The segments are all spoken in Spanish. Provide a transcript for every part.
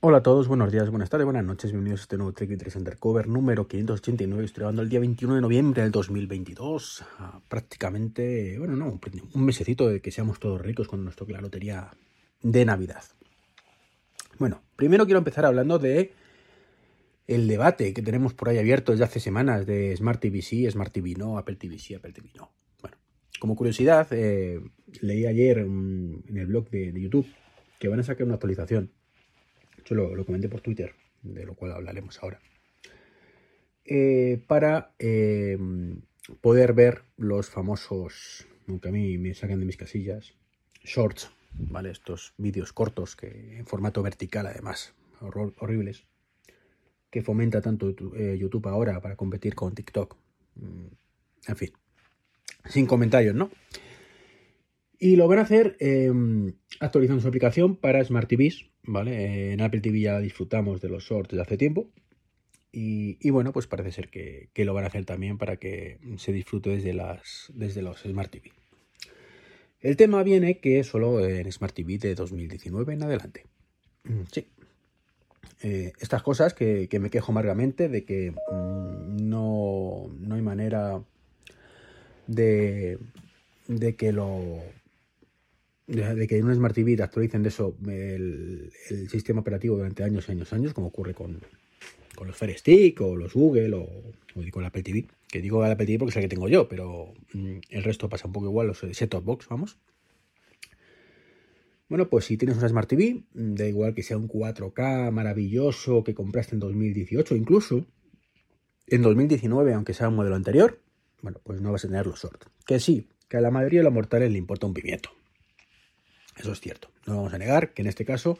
Hola a todos, buenos días, buenas tardes, buenas noches, bienvenidos a este nuevo Trek 3 Undercover número 589. Estoy grabando el día 21 de noviembre del 2022. Ah, prácticamente, bueno, no, un mesecito de que seamos todos ricos cuando nos toque la lotería de Navidad. Bueno, primero quiero empezar hablando de el debate que tenemos por ahí abierto desde hace semanas de Smart TV sí, Smart TV no, Apple TV sí, Apple TV no. Bueno, como curiosidad, eh, leí ayer en el blog de YouTube que van a sacar una actualización yo lo, comenté por Twitter, de lo cual hablaremos ahora. Eh, para eh, poder ver los famosos, aunque a mí me sacan de mis casillas, shorts, ¿vale? Estos vídeos cortos que en formato vertical además, horribles, que fomenta tanto eh, YouTube ahora para competir con TikTok. Mm, en fin, sin comentarios, ¿no? Y lo van a hacer actualizando su aplicación para Smart TVs, ¿vale? En Apple TV ya disfrutamos de los shorts de hace tiempo. Y, bueno, pues parece ser que, lo van a hacer también para que se disfrute desde, las, desde los Smart TV. El tema viene que solo en Smart TV de 2019 en adelante. Mm, sí. Eh, estas cosas que, me quejo amargamente de que mm, no, no hay manera de, de que lo de que en un Smart TV actualicen de eso el, sistema operativo durante años, años, años, como ocurre con, con los Fire Stick o los Google o, con la Apple TV. Que digo la Apple TV porque es la que tengo yo, pero mm, el resto pasa un poco igual, los set-top box, vamos. Bueno, pues si tienes una Smart TV, mm, da igual que sea un 4K maravilloso que compraste en 2018, incluso en 2019, aunque sea un modelo anterior, bueno, pues no vas a tener los short. Que sí, que a la mayoría de los mortales le importa un pimiento. Eso es cierto. No vamos a negar que en este caso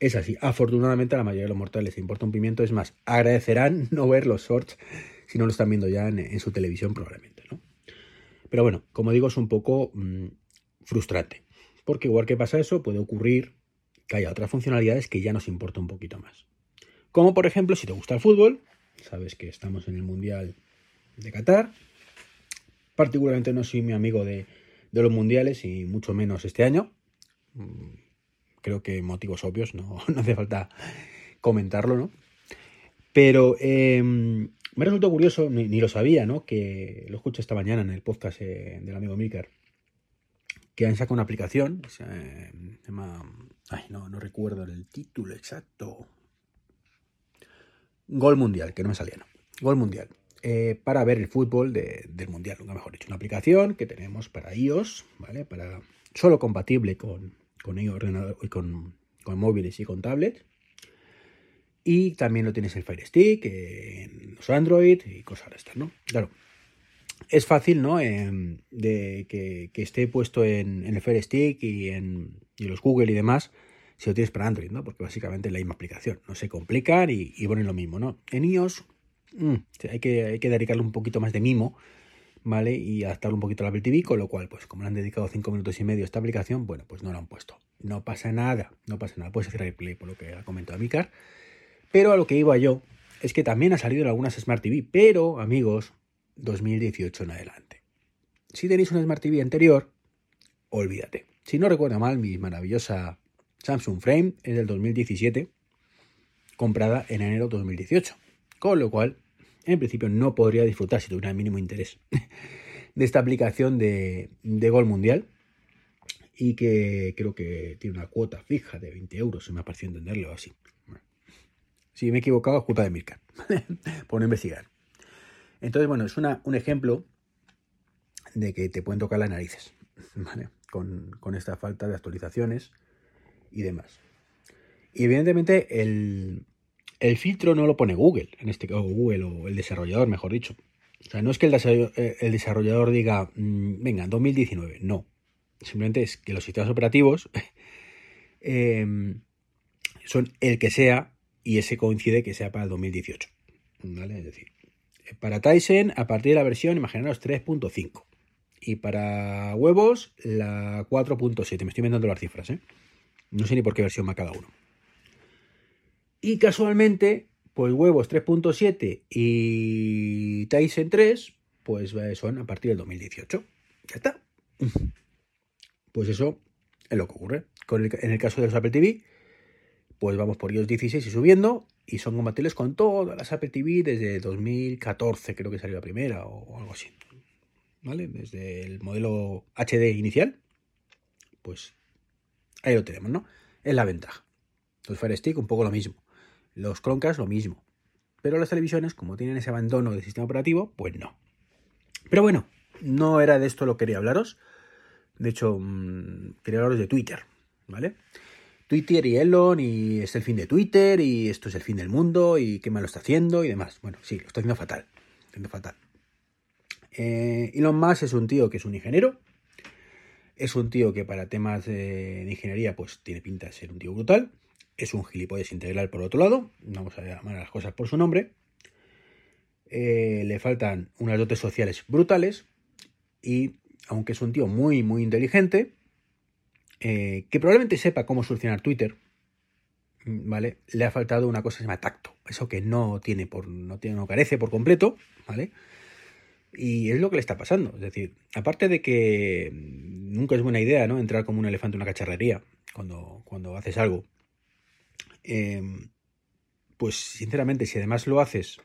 es así. Afortunadamente a la mayoría de los mortales les importa un pimiento. Es más, agradecerán no ver los shorts si no lo están viendo ya en, su televisión probablemente. ¿no? Pero bueno, como digo, es un poco mm, frustrante. Porque igual que pasa eso, puede ocurrir que haya otras funcionalidades que ya nos importa un poquito más. Como por ejemplo, si te gusta el fútbol, sabes que estamos en el Mundial de Qatar. Particularmente no soy mi amigo de los mundiales y mucho menos este año. Mm, creo que motivos obvios, no, hace falta comentarlo, ¿no? Pero em, me resultó curioso, ni, lo sabía, ¿no? Que lo escuché esta mañana en el podcast eh, del amigo Milker, que han sacado una aplicación, se llama, ay, no, no recuerdo el título exacto. Gol Mundial, que no me salía, ¿no? Gol Mundial. Eh, para ver el fútbol del Mundial, nunca mejor dicho. Una aplicación que tenemos para iOS, ¿vale? Para, solo compatible con, con ordenador, con, con móviles y con tablets. Y también lo tienes el Fire Stick, en los Android y cosas de estas, ¿no? Claro. Es fácil, ¿no? Em, de que, esté puesto en, el Fire Stick y en los Google y demás, si lo tienes para Android, ¿no? Porque básicamente es la misma aplicación. No se complican y, y ponen lo mismo, ¿no? En iOS mm, hay, que, hay que dedicarle un poquito más de mimo Y adaptarlo un poquito a la Apple TV, con lo cual, pues como le han dedicado 5 minutos y medio a esta aplicación, bueno, pues no lo han puesto. No pasa nada, no pasa nada. Puedes hacer replay por lo que ha comentado Micar. Pero a lo que iba yo es que también ha salido en algunas Smart TV, pero, amigos, 2018 en adelante. Si tenéis una Smart TV anterior, olvídate. Si no recuerdo mal, mi maravillosa Samsung Frame es del 2017, comprada en enero de 2018. Con lo cual, en principio no podría disfrutar si tuviera el mínimo interés de esta aplicación de, Gol Mundial y que creo que tiene una cuota fija de 20 euros, se me ha parecido entenderlo así. Si me he equivocado, es culpa de Mirka, por no investigar. Entonces, bueno, es un ejemplo de que te pueden tocar las narices, Con, con esta falta de actualizaciones y demás. Y evidentemente el, el filtro no lo pone Google, en este caso Google o el desarrollador, mejor dicho. O sea, no es que el eh, desarrollador, diga, mm, venga, 2019, no. Simplemente es que los sistemas operativos em, son el que sea y ese coincide que sea para el 2018. ¿Vale? Es decir, para Tyson, a partir de la versión, imaginaros 3.5. Y para huevos, la 4.7. Me estoy inventando las cifras, ¿eh? No sé ni por qué versión va cada uno. Y casualmente, pues huevos 3.7 y Tyson 3, pues eh, son a partir del 2018. Ya está. Pues eso es lo que ocurre. en el caso de los Apple TV, pues vamos por iOS 16 y subiendo, y son compatibles con todas las Apple TV desde 2014, creo que salió la primera o algo así. ¿Vale? Desde el modelo HD inicial, pues ahí lo tenemos, ¿no? Es la ventaja. Los Fire Stick un poco lo mismo. Los Chromecast lo mismo. Pero las televisiones, como tienen ese abandono del sistema operativo, pues no. Pero bueno, no era de esto lo que quería hablaros. De hecho, mm, quería hablaros de Twitter, ¿vale? Twitter y Elon, y es el fin de Twitter, y esto es el fin del mundo, y qué mal lo está haciendo, y demás. Bueno, sí, lo está haciendo fatal. haciendo fatal. Eh, Elon Musk es un tío que es un ingeniero. Es un tío que para temas de, de ingeniería, pues tiene pinta de ser un tío brutal. Es un gilipollas integral por otro lado. Vamos a llamar las cosas por su nombre. Eh, le faltan unas dotes sociales brutales. Y aunque es un tío muy, muy inteligente, eh, que probablemente sepa cómo solucionar Twitter, ¿vale? Le ha faltado una cosa que se llama tacto. Eso que no tiene por, no tiene, no carece por completo, ¿vale? Y es lo que le está pasando. Es decir, aparte de que nunca es buena idea, ¿no? Entrar como un elefante en una cacharrería cuando, cuando haces algo. Em, pues sinceramente, si además lo haces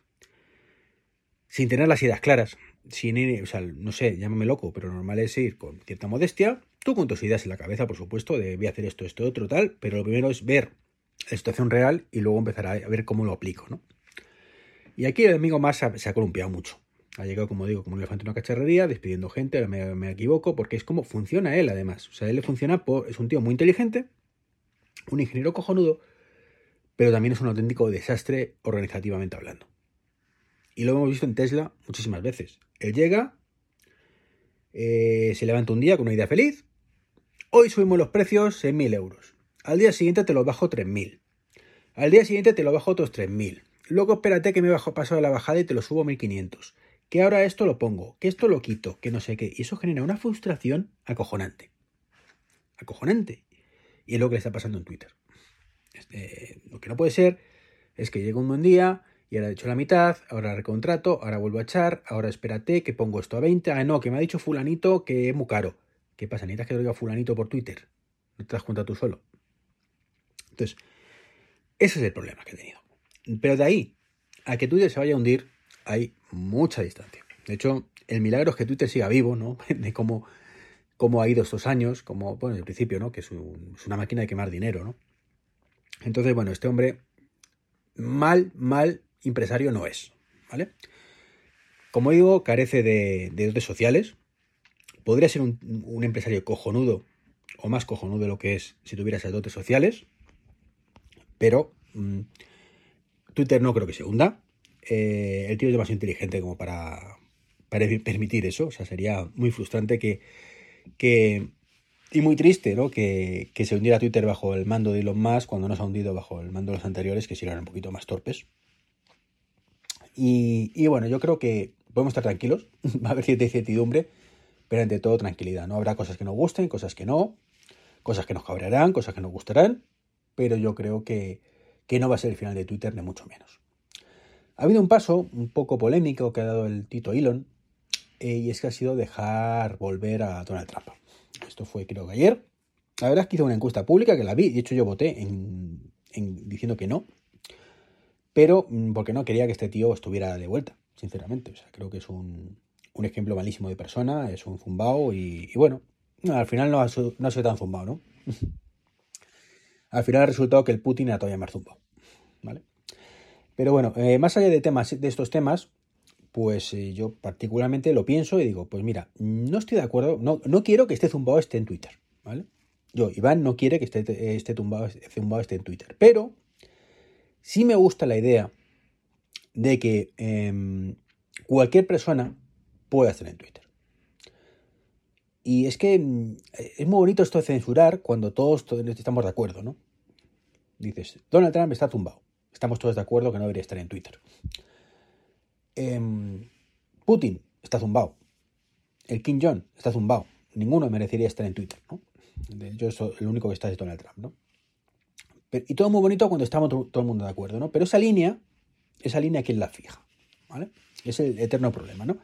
sin tener las ideas claras, sin ir, o sea, no sé, llámame loco, pero normal es ir con cierta modestia, tú con tus ideas en la cabeza, por supuesto, de voy a hacer esto, esto, otro, tal, pero lo primero es ver la situación real y luego empezar a ver cómo lo aplico, ¿no? Y aquí el amigo más se ha columpiado mucho. Ha llegado, como digo, como un elefante en una cacharrería, despidiendo gente, me, me, equivoco, porque es como funciona él, además. O sea, él le funciona por. Es un tío muy inteligente, un ingeniero cojonudo, pero también es un auténtico desastre organizativamente hablando. Y lo hemos visto en Tesla muchísimas veces. Él llega, eh, se levanta un día con una idea feliz. Hoy subimos los precios en 1000 euros. Al día siguiente te los bajo 3000. Al día siguiente te lo bajo otros 3000. Luego espérate que me bajo paso de la bajada y te lo subo a 1500. Que ahora esto lo pongo, que esto lo quito, que no sé qué. Y eso genera una frustración acojonante. Acojonante. Y es lo que le está pasando en Twitter. Este, lo que no puede ser es que llegue un buen día y ahora he hecho la mitad, ahora recontrato, ahora vuelvo a echar, ahora espérate que pongo esto a 20. Ah, no, que me ha dicho fulanito que es muy caro. ¿Qué pasa? ¿Necesitas que lo diga fulanito por Twitter? ¿No te das cuenta tú solo? Entonces, ese es el problema que he tenido. Pero de ahí a que Twitter se vaya a hundir, hay mucha distancia. De hecho, el milagro es que Twitter siga vivo, ¿no? De cómo, cómo ha ido estos años, como, bueno, el principio, ¿no? Que es, es una máquina de quemar dinero, ¿no? Entonces, bueno, este hombre mal, mal empresario no es, ¿vale? Como digo, carece de, dotes sociales. Podría ser un, empresario cojonudo o más cojonudo de lo que es si tuviera esas dotes sociales, pero mmm, Twitter no creo que se hunda. Eh, el tío es demasiado inteligente como para, para permitir eso. O sea, sería muy frustrante que, que y muy triste, ¿no? Que, que, se hundiera Twitter bajo el mando de Elon Musk cuando no se ha hundido bajo el mando de los anteriores, que sí eran un poquito más torpes. Y, y bueno, yo creo que podemos estar tranquilos, va a haber cierta incertidumbre, pero ante todo tranquilidad. No habrá cosas que nos gusten, cosas que no, cosas que nos cabrearán, cosas que nos gustarán, pero yo creo que, que no va a ser el final de Twitter, ni mucho menos. Ha habido un paso un poco polémico que ha dado el Tito Elon, eh, y es que ha sido dejar volver a Donald Trump. Esto fue creo que ayer. La verdad es que hizo una encuesta pública que la vi, de hecho yo voté en, en, diciendo que no, pero mm, porque no quería que este tío estuviera de vuelta, sinceramente. O sea, creo que es un, un ejemplo malísimo de persona, es un zumbao y, y bueno, al final no ha, no ha sido tan zumbao, ¿no? al final ha resultado que el Putin era todavía más zumbao, ¿vale? Pero bueno, eh, más allá de, temas, de estos temas, pues eh, yo particularmente lo pienso y digo, pues mira, no estoy de acuerdo, no, no quiero que este zumbado esté en Twitter, ¿vale? Yo, Iván, no quiere que este tumbado, zumbado esté en Twitter, pero sí me gusta la idea de que eh, cualquier persona pueda estar en Twitter. Y es que mm, es muy bonito esto de censurar cuando todos, todos estamos de acuerdo, ¿no? Dices, Donald Trump está zumbado. Estamos todos de acuerdo que no debería estar en Twitter. Eh, Putin está zumbado. El Kim Jong está zumbado. Ninguno merecería estar en Twitter, ¿no? Yo soy el único que está es Donald Trump, ¿no? Pero, y todo muy bonito cuando estamos todo, todo el mundo de acuerdo, ¿no? Pero esa línea, esa línea, ¿quién la fija? ¿Vale? Es el eterno problema, ¿no?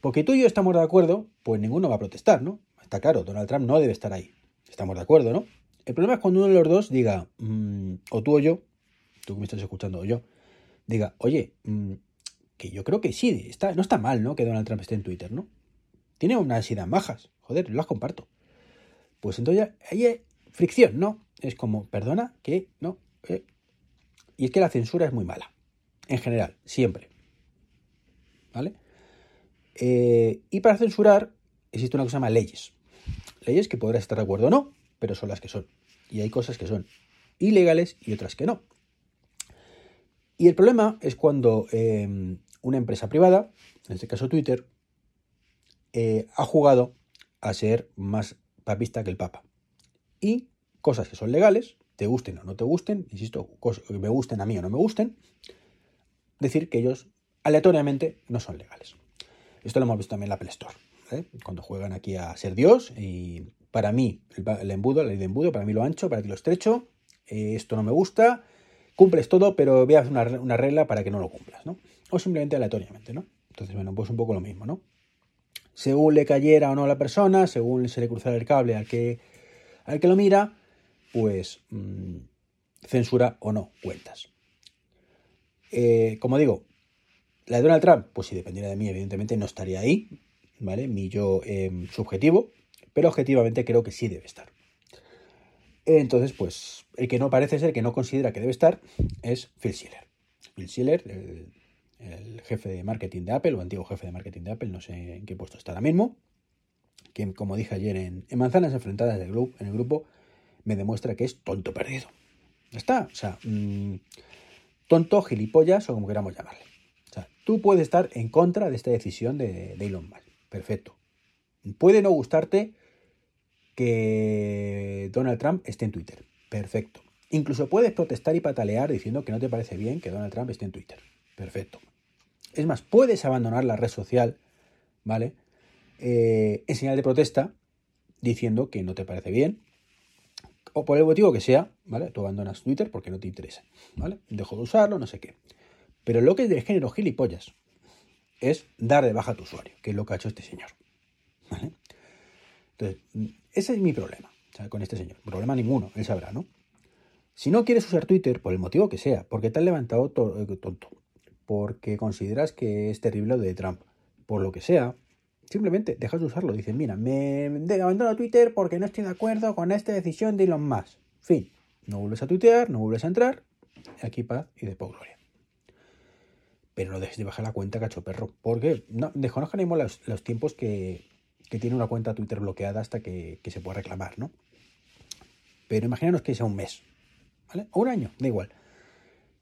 Porque tú y yo estamos de acuerdo, pues ninguno va a protestar, ¿no? Está claro, Donald Trump no debe estar ahí. Estamos de acuerdo, ¿no? El problema es cuando uno de los dos diga, mm, o tú o yo, tú que me estás escuchando o yo, diga, oye, mm, que yo creo que sí, está, no está mal, ¿no? Que Donald Trump esté en Twitter, ¿no? Tiene unas ideas bajas, joder, las comparto. Pues entonces ahí hay fricción, ¿no? Es como, perdona, que no. Eh". Y es que la censura es muy mala, en general, siempre. ¿Vale? Eh, y para censurar existe una cosa que se llama leyes. Leyes que podrás estar de acuerdo o no, pero son las que son. Y hay cosas que son ilegales y otras que no. Y el problema es cuando em, una empresa privada, en este caso Twitter, eh, ha jugado a ser más papista que el Papa. Y cosas que son legales, te gusten o no te gusten, insisto, cosas que me gusten a mí o no me gusten, decir que ellos aleatoriamente no son legales. Esto lo hemos visto también en la Apple Store, ¿eh? cuando juegan aquí a ser Dios y para mí el, embudo, la ley de embudo, para mí lo ancho, para ti lo estrecho, eh, esto no me gusta, cumples todo, pero veas una, una regla para que no lo cumplas, ¿no? O simplemente aleatoriamente, ¿no? Entonces, bueno, pues un poco lo mismo, ¿no? Según le cayera o no a la persona, según se le cruzara el cable al que, al que lo mira, pues mm, censura o no cuentas. Eh, como digo, la de Donald Trump, pues si dependiera de mí, evidentemente no estaría ahí, ¿vale? Mi yo em, subjetivo, pero objetivamente creo que sí debe estar. Entonces, pues el que no parece ser, que no considera que debe estar, es Phil Schiller. Phil Schiller, el, jefe de marketing de Apple, o antiguo jefe de marketing de Apple, no sé en qué puesto está ahora mismo, que como dije ayer en, Manzanas Enfrentadas del grupo, en el grupo, me demuestra que es tonto perdido. Ya está, o sea, mm, tonto, gilipollas o como queramos llamarle. O sea, tú puedes estar en contra de esta decisión de, de Elon Musk. Perfecto. Puede no gustarte que Donald Trump esté en Twitter. Perfecto. Incluso puedes protestar y patalear diciendo que no te parece bien que Donald Trump esté en Twitter. Perfecto. Es más, puedes abandonar la red social, ¿vale? Eh, en señal de protesta, diciendo que no te parece bien, o por el motivo que sea, ¿vale? Tú abandonas Twitter porque no te interesa, ¿vale? Dejo de usarlo, no sé qué. Pero lo que es del género gilipollas es dar de baja a tu usuario, que es lo que ha hecho este señor. Entonces, ese es mi problema con este señor. Problema ninguno, él sabrá, ¿no? Si no quieres usar Twitter, por el motivo que sea, porque te has levantado eh, tonto, porque consideras que es terrible lo de Trump, por lo que sea, simplemente dejas de usarlo. Dices, mira, me abandono Twitter porque no estoy de acuerdo con esta decisión de Elon Musk. Fin. No vuelves a tuitear, no vuelves a entrar. Aquí paz y después gloria. Pero no dejes de bajar la cuenta, cacho perro. Porque no, desconozcanemos los, tiempos que, que tiene una cuenta Twitter bloqueada hasta que, se pueda reclamar, ¿no? Pero imaginaros que sea un mes, ¿vale? O un año, da igual.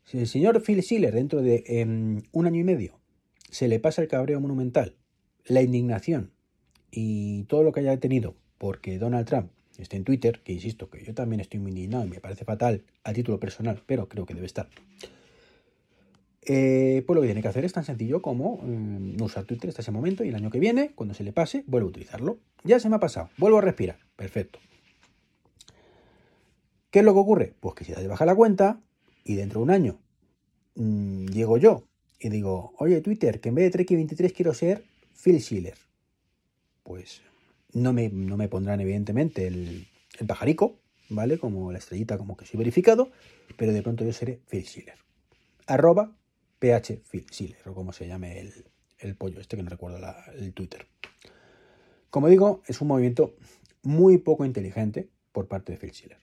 Si el señor Phil Schiller dentro de em, un año y medio se le pasa el cabreo monumental, la indignación y todo lo que haya tenido porque Donald Trump esté en Twitter, que insisto que yo también estoy muy indignado y me parece fatal a título personal, pero creo que debe estar. Eh, pues lo que tiene que hacer es tan sencillo como no usar Twitter hasta ese momento y el año que viene, cuando se le pase, vuelvo a utilizarlo. Ya se me ha pasado, vuelvo a respirar. Perfecto. ¿Qué es lo que ocurre? Pues que si te baja la cuenta y dentro de un año mm, llego yo y digo, oye Twitter, que en vez de Treki23 quiero ser Phil Schiller. Pues no me, no me pondrán evidentemente el, el pajarico, ¿vale? Como la estrellita, como que soy verificado, pero de pronto yo seré Phil Schiller. Arroba PH Schiller, o como se llame el, pollo, este que no recuerdo el Twitter. Como digo, es un movimiento muy poco inteligente por parte de Phil Schiller,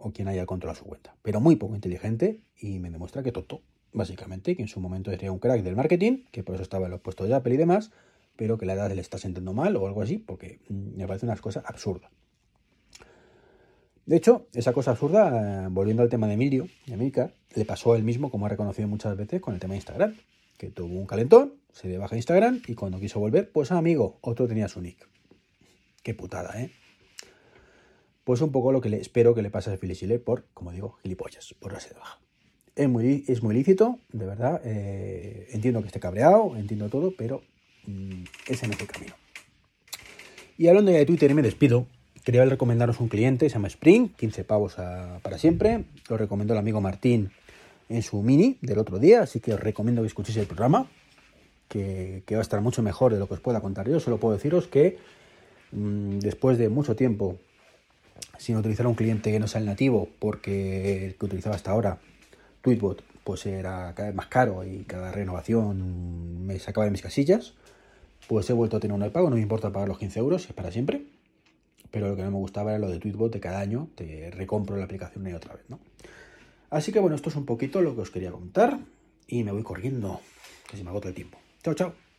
o quien haya controlado su cuenta, pero muy poco inteligente y me demuestra que Toto, básicamente, que en su momento sería un crack del marketing, que por eso estaba en los puestos de Apple y demás, pero que la edad le está sentando mal o algo así, porque mm, me parece una cosa absurda. De hecho, esa cosa absurda, eh, volviendo al tema de Emilio, de Emilcar, le pasó a él mismo, como ha reconocido muchas veces, con el tema de Instagram, que tuvo un calentón, se le baja Instagram y cuando quiso volver, pues amigo, otro tenía su nick. Qué putada, ¿eh? Pues un poco lo que le espero que le pase a Philly por, como digo, gilipollas, por la de baja. Es muy, es muy lícito, de verdad. Eh, entiendo que esté cabreado, entiendo todo, pero mm, ese no es el camino. Y hablando ya de Twitter, me despido, quería recomendaros un cliente, se llama Spring, 15 pavos para siempre. Lo recomendó el amigo Martín en su mini del otro día, así que os recomiendo que escuchéis el programa, que, va a estar mucho mejor de lo que os pueda contar yo. Solo puedo deciros que mm, después de mucho tiempo sin utilizar un cliente que no sea el nativo, porque el que utilizaba hasta ahora, Tweetbot, pues era cada vez más caro y cada renovación me sacaba de mis casillas, pues he vuelto a tener uno de pago, no me importa pagar los 15 euros, es para siempre, pero lo que no me gustaba era lo de Tweetbot de cada año, te recompro la aplicación y otra vez, ¿no? Así que bueno, esto es un poquito lo que os quería contar y me voy corriendo, que se me agota el tiempo. Chao, chao.